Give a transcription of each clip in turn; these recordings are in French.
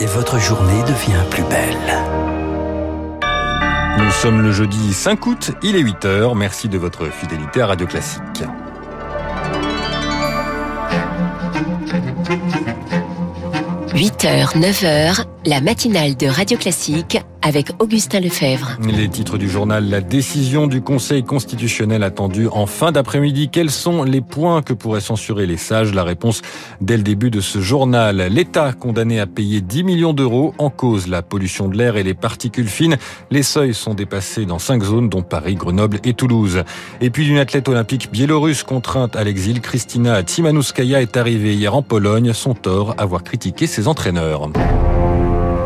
et votre journée devient plus belle. Nous sommes le jeudi 5 août, il est 8h. Merci de votre fidélité à Radio Classique. 8h, 9h, la matinale de Radio Classique avec Augustin Lefebvre. Les titres du journal, la décision du Conseil constitutionnel attendue en fin d'après-midi. Quels sont les points que pourraient censurer les sages? La réponse dès le début de ce journal. L'État condamné à payer 10 millions d'euros en cause la pollution de l'air et les particules fines. Les seuils sont dépassés dans cinq zones dont Paris, Grenoble et Toulouse. Et puis une athlète olympique biélorusse contrainte à l'exil, Kristina Tsimanouskaya est arrivée hier en Pologne. Son tort, avoir critiqué ses entraîneurs.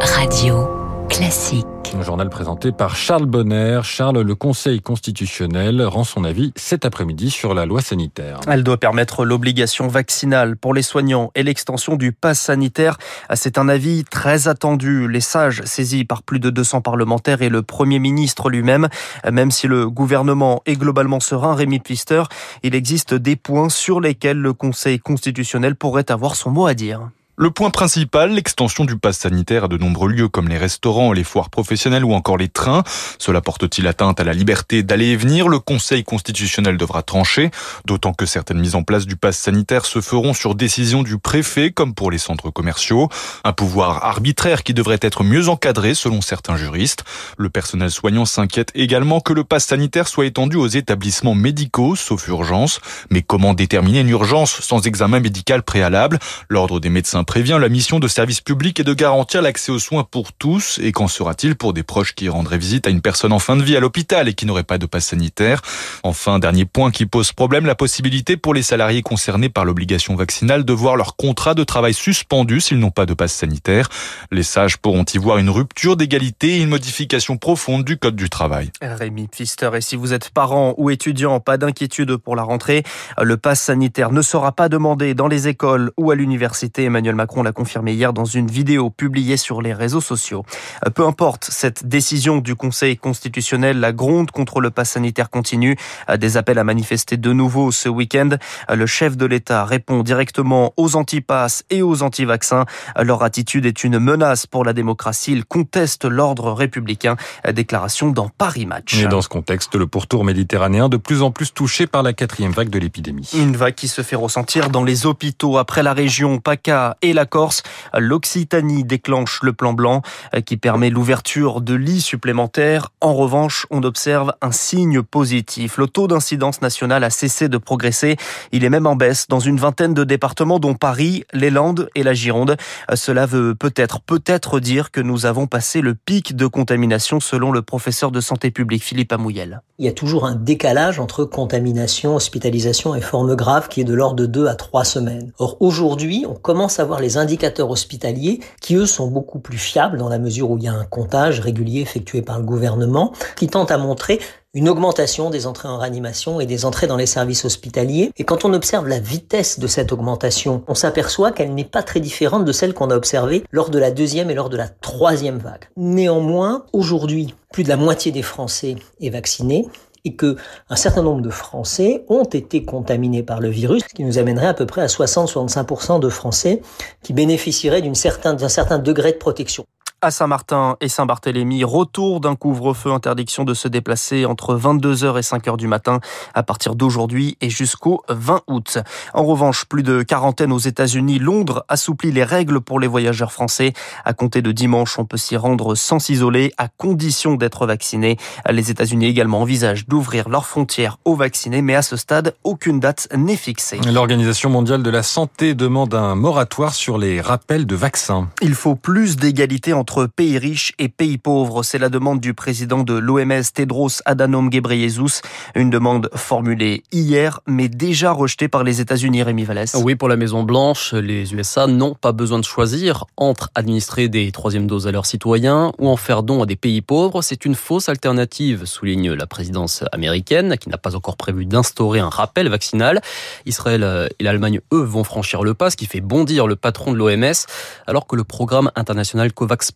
Radio classique. Un journal présenté par Charles Bonner. Charles, le Conseil constitutionnel rend son avis cet après-midi sur la loi sanitaire. Elle doit permettre l'obligation vaccinale pour les soignants et l'extension du pass sanitaire. C'est un avis très attendu. Les sages saisis par plus de 200 parlementaires et le Premier ministre lui-même. Même si le gouvernement est globalement serein, Rémi Pfister, il existe des points sur lesquels le Conseil constitutionnel pourrait avoir son mot à dire. Le point principal, l'extension du pass sanitaire à de nombreux lieux comme les restaurants, les foires professionnelles ou encore les trains. Cela porte-t-il atteinte à la liberté d'aller et venir? Le Conseil constitutionnel devra trancher, d'autant que certaines mises en place du pass sanitaire se feront sur décision du préfet, comme pour les centres commerciaux. Un pouvoir arbitraire qui devrait être mieux encadré selon certains juristes. Le personnel soignant s'inquiète également que le pass sanitaire soit étendu aux établissements médicaux, sauf urgence. Mais comment déterminer une urgence sans examen médical préalable? L'ordre des médecins prévient, la mission de service public est de garantir l'accès aux soins pour tous. Et qu'en sera-t-il pour des proches qui rendraient visite à une personne en fin de vie à l'hôpital et qui n'auraient pas de passe sanitaire? Enfin, dernier point qui pose problème, la possibilité pour les salariés concernés par l'obligation vaccinale de voir leur contrat de travail suspendu s'ils n'ont pas de passe sanitaire. Les sages pourront y voir une rupture d'égalité et une modification profonde du code du travail. Rémi Pfister, et si vous êtes parent ou étudiant, pas d'inquiétude pour la rentrée. Le passe sanitaire ne sera pas demandé dans les écoles ou à l'université. Emmanuel Macron l'a confirmé hier dans une vidéo publiée sur les réseaux sociaux. Euh, peu importe cette décision du Conseil constitutionnel, la gronde contre le pass sanitaire continue. Euh, des appels à manifester de nouveau ce week-end. Euh, le chef de l'État répond directement aux antipasses et aux anti-vaccins. Leur attitude est une menace pour la démocratie. Ils contestent l'ordre républicain. Déclaration dans Paris Match. Et dans ce contexte, le pourtour méditerranéen de plus en plus touché par la quatrième vague de l'épidémie. Une vague qui se fait ressentir dans les hôpitaux après la région PACA et la Corse. L'Occitanie déclenche le plan blanc euh, qui permet l'ouverture de lits supplémentaires. En revanche, on observe un signe positif. Le taux d'incidence nationale a cessé de progresser. Il est même en baisse dans une vingtaine de départements dont Paris, les Landes et la Gironde. Euh, cela veut peut-être, peut-être dire que nous avons passé le pic de contamination selon le professeur de santé publique Philippe Amouyel. Il y a toujours un décalage entre contamination, hospitalisation et forme grave qui est de l'ordre de 2 à 3 semaines. Or aujourd'hui, on commence à les indicateurs hospitaliers qui eux sont beaucoup plus fiables dans la mesure où il y a un comptage régulier effectué par le gouvernement qui tente à montrer une augmentation des entrées en réanimation et des entrées dans les services hospitaliers. Et quand on observe la vitesse de cette augmentation, on s'aperçoit qu'elle n'est pas très différente de celle qu'on a observée lors de la deuxième et lors de la troisième vague. Néanmoins, aujourd'hui, plus de la moitié des Français est vacciné et que un certain nombre de Français ont été contaminés par le virus, ce qui nous amènerait à peu près à 60-65% de Français qui bénéficieraient d'un certain, certain degré de protection à Saint-Martin et Saint-Barthélemy. Retour d'un couvre-feu, interdiction de se déplacer entre 22h et 5h du matin à partir d'aujourd'hui et jusqu'au 20 août. En revanche, plus de quarantaine aux États-Unis. Londres assouplit les règles pour les voyageurs français. À compter de dimanche, on peut s'y rendre sans s'isoler à condition d'être vacciné. Les États-Unis également envisagent d'ouvrir leurs frontières aux vaccinés, mais à ce stade, aucune date n'est fixée. L'Organisation mondiale de la santé demande un moratoire sur les rappels de vaccins. Il faut plus d'égalité entre entre pays riches et pays pauvres. C'est la demande du président de l'OMS, Tedros Adhanom Ghebreyesus. Une demande formulée hier, mais déjà rejetée par les États-Unis, Rémi Vallès. Oui, pour la Maison-Blanche, les USA n'ont pas besoin de choisir entre administrer des troisièmes doses à leurs citoyens ou en faire don à des pays pauvres. C'est une fausse alternative, souligne la présidence américaine, qui n'a pas encore prévu d'instaurer un rappel vaccinal. Israël et l'Allemagne, eux, vont franchir le pas, ce qui fait bondir le patron de l'OMS, alors que le programme international COVAX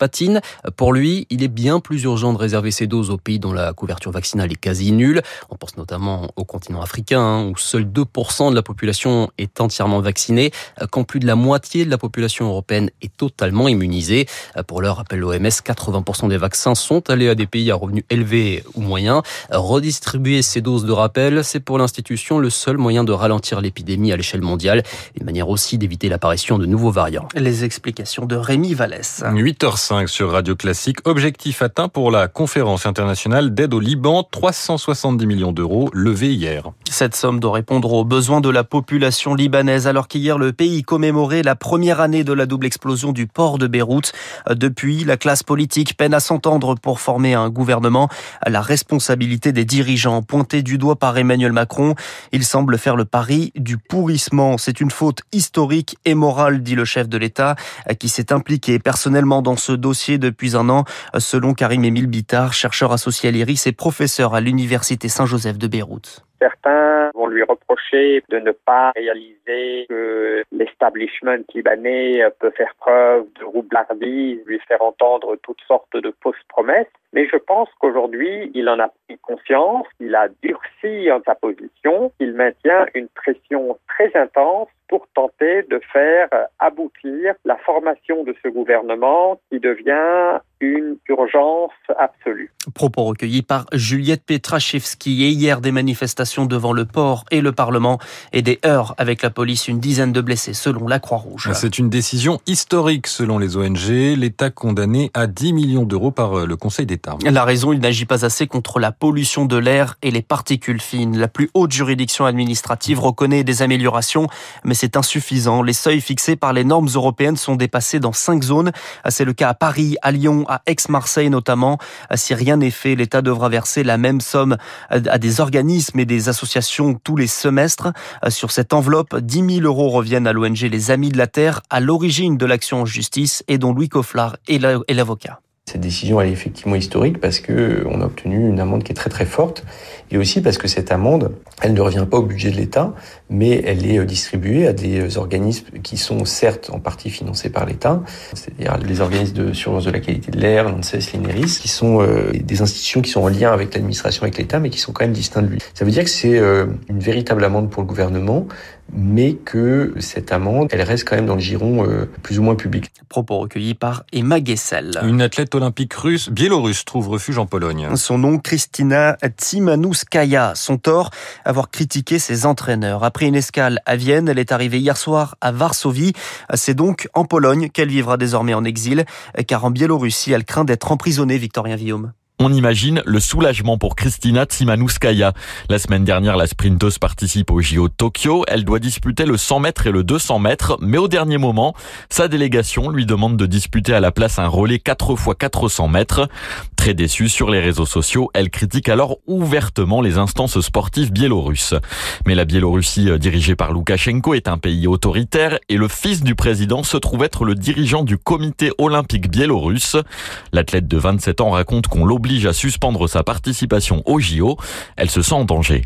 Pour lui, il est bien plus urgent de réserver ces doses aux pays dont la couverture vaccinale est quasi nulle. On pense notamment au continent africain, hein, où seuls 2% de la population est entièrement vaccinée, quand plus de la moitié de la population européenne est totalement immunisée. Pour l'heure, rappelle l'OMS, 80% des vaccins sont allés à des pays à revenus élevés ou moyens. Redistribuer ces doses de rappel, c'est pour l'institution le seul moyen de ralentir l'épidémie à l'échelle mondiale, une manière aussi d'éviter l'apparition de nouveaux variants. Les explications de Rémi Vallès. 8h05 sur Radio Classique. Objectif atteint pour la conférence internationale d'aide au Liban, 370 millions d'euros levés hier. Cette somme doit répondre aux besoins de la population libanaise alors qu'hier le pays commémorait la première année de la double explosion du port de Beyrouth. Depuis, la classe politique peine à s'entendre pour former un gouvernement. La responsabilité des dirigeants pointée du doigt par Emmanuel Macron, il semble faire le pari du pourrissement. C'est une faute historique et morale, dit le chef de l'État, qui s'est impliqué personnellement dans ce dossier depuis un an, selon Karim Émile Bittard, chercheur associé à l'IRIS et professeur à l'Université Saint-Joseph de Beyrouth. Certains vont lui reprocher de ne pas réaliser que l'establishment libanais peut faire preuve de roublardise, lui faire entendre toutes sortes de fausses promesses. Mais je pense qu'aujourd'hui, il en a pris conscience, il a durci sa position, il maintient une pression très intense pour tenter de faire aboutir la formation de ce gouvernement qui devient une urgence absolue. Propos recueillis par Juliette Petrachevski et hier des manifestations devant le port et le Parlement et des heurts avec la police, une dizaine de blessés selon la Croix-Rouge. C'est une décision historique selon les ONG, l'État condamné à 10 millions d'euros par le Conseil d'État. La raison, il n'agit pas assez contre la pollution de l'air et les particules fines. La plus haute juridiction administrative reconnaît des améliorations, mais c'est insuffisant. Les seuils fixés par les normes européennes sont dépassés dans cinq zones. C'est le cas à Paris, à Lyon, à Aix-Marseille notamment. Si rien n'est fait, l'État devra verser la même somme à des organismes et des associations tous les semestres. Sur cette enveloppe, 10 000 euros reviennent à l'ONG Les Amis de la Terre, à l'origine de l'action en justice et dont Louis Cofflard est l'avocat. Cette décision est effectivement historique parce que on a obtenu une amende qui est très très forte et aussi parce que cette amende, elle ne revient pas au budget de l'État, mais elle est distribuée à des organismes qui sont certes en partie financés par l'État, c'est-à-dire les organismes de surveillance de la qualité de l'air, l'ANSES, l'INERIS, qui sont euh, des institutions qui sont en lien avec l'administration, avec l'État, mais qui sont quand même distinctes de lui. Ça veut dire que c'est euh, une véritable amende pour le gouvernement, mais que cette amende, elle reste quand même dans le giron euh, plus ou moins public. Propos recueillis par Emma Gessel. Une athlète olympique russe, biélorusse, trouve refuge en Pologne. Son nom, Kristina Tsimanouskaya. Son tort, avoir critiqué ses entraîneurs. Après une escale à Vienne, elle est arrivée hier soir à Varsovie. C'est donc en Pologne qu'elle vivra désormais en exil, car en Biélorussie, elle craint d'être emprisonnée, Victorien Villaume. On imagine le soulagement pour Kristina Tsimanouskaya. La semaine dernière, la sprinteuse participe au JO Tokyo. Elle doit disputer le 100 mètres et le 200 mètres, mais au dernier moment, sa délégation lui demande de disputer à la place un relais 4 x 400 mètres. Très déçue sur les réseaux sociaux, elle critique alors ouvertement les instances sportives biélorusses. Mais la Biélorussie euh, dirigée par Loukachenko est un pays autoritaire et le fils du président se trouve être le dirigeant du comité olympique biélorusse. L'athlète de 27 ans raconte qu'on l'oblige à suspendre sa participation JO. Elle se sent en danger.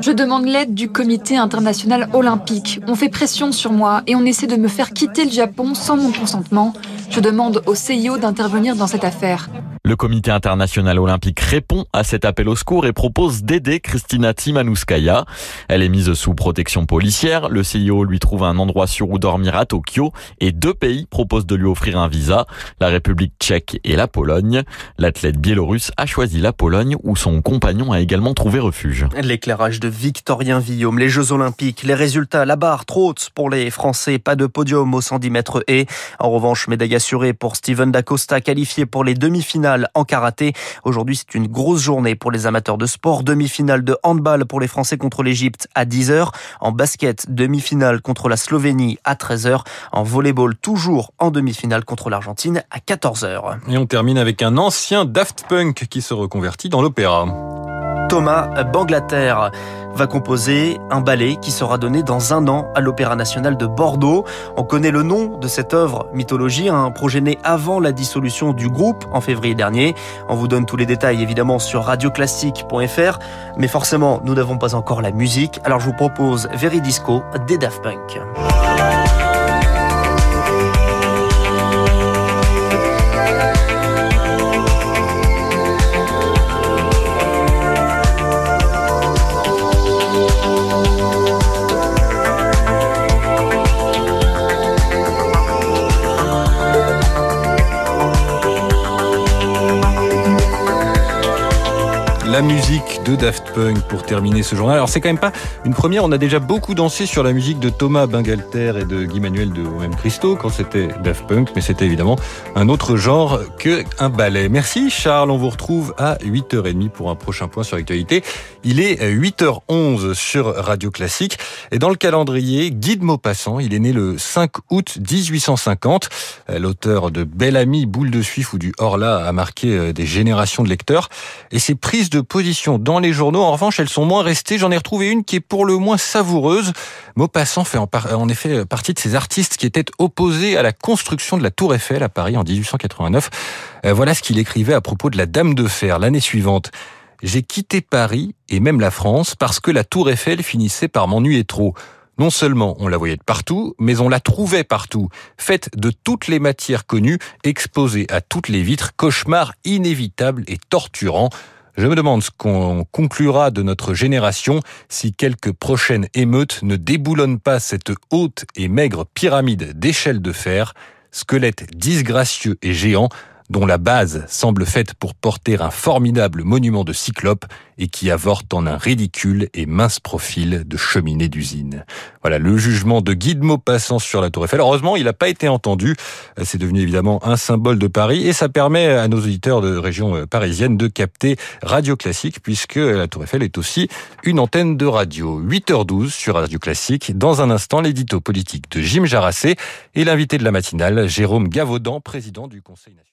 Je demande l'aide du comité international olympique. On fait pression sur moi et on essaie de me faire quitter le Japon sans mon consentement. Je demande au CIO d'intervenir dans cette affaire. Le comité international olympique répond à cet appel au secours et propose d'aider Kristina Timanouskaya. Elle est mise sous protection policière. Le CIO lui trouve un endroit sûr où dormir à Tokyo et deux pays proposent de lui offrir un visa, la République tchèque et la Pologne. L'athlète biélorusse a choisi la Pologne où son compagnon a également trouvé refuge. L'éclairage de Victorien Villaume, les Jeux Olympiques, les résultats, la barre trop haute pour les Français, pas de podium au 110 mètres et en revanche médaille assurée pour Steven Dacosta qualifié pour les demi-finales en karaté. Aujourd'hui, c'est une grosse journée pour les amateurs de sport. Demi-finale de handball pour les Français contre l'Égypte à 10h. En basket, demi-finale contre la Slovénie à 13h. En volleyball, toujours en demi-finale contre l'Argentine à 14h. Et on termine avec un ancien Daft Punk qui se reconvertit dans l'opéra. Thomas Banglater va composer un ballet qui sera donné dans un an à l'Opéra national de Bordeaux. On connaît le nom de cette œuvre mythologie, un projet né avant la dissolution du groupe en février dernier. On vous donne tous les détails évidemment sur radioclassique.fr, mais forcément nous n'avons pas encore la musique, alors je vous propose Veridisco des Daft Punk. Musique de Daft Punk pour terminer ce journal. Alors c'est quand même pas une première, on a déjà beaucoup dansé sur la musique de Thomas Bangalter et de Guy Manuel de OM Christo quand c'était Daft Punk, mais c'était évidemment un autre genre que un ballet. Merci Charles, on vous retrouve à 8h30 pour un prochain point sur l'actualité. Il est 8h11 sur Radio Classique et dans le calendrier, Guy de Maupassant, il est né le 5 août 1850. L'auteur de Belle Amie, Boule de Suif ou du Horla a marqué euh, des générations de lecteurs et ses prises de position dans les journaux, en revanche, elles sont moins restées. J'en ai retrouvé une qui est pour le moins savoureuse. Maupassant fait en, effet partie de ces artistes qui étaient opposés à la construction de la Tour Eiffel à Paris en 1889. Euh, voilà ce qu'il écrivait à propos de la Dame de Fer l'année suivante. J'ai quitté Paris et même la France parce que la Tour Eiffel finissait par m'ennuyer trop. Non seulement on la voyait de partout, mais on la trouvait partout, faite de toutes les matières connues, exposée à toutes les vitres, cauchemar inévitable et torturant. Je me demande ce qu'on conclura de notre génération si quelques prochaines émeutes ne déboulonnent pas cette haute et maigre pyramide d'échelles de fer, squelette disgracieux et géant, dont la base semble faite pour porter un formidable monument de cyclope et qui avorte en un ridicule et mince profil de cheminée d'usine. Voilà le jugement de Guy de Maupassant sur la Tour Eiffel. Heureusement, il n'a pas été entendu. C'est devenu évidemment un symbole de Paris et ça permet à nos auditeurs de région euh, parisienne de capter Radio Classique puisque la Tour Eiffel est aussi une antenne de radio. 8h12 sur Radio Classique. Dans un instant, l'édito politique de Jim Jarassé et l'invité de la matinale, Jérôme Gavaudan, président du Conseil national.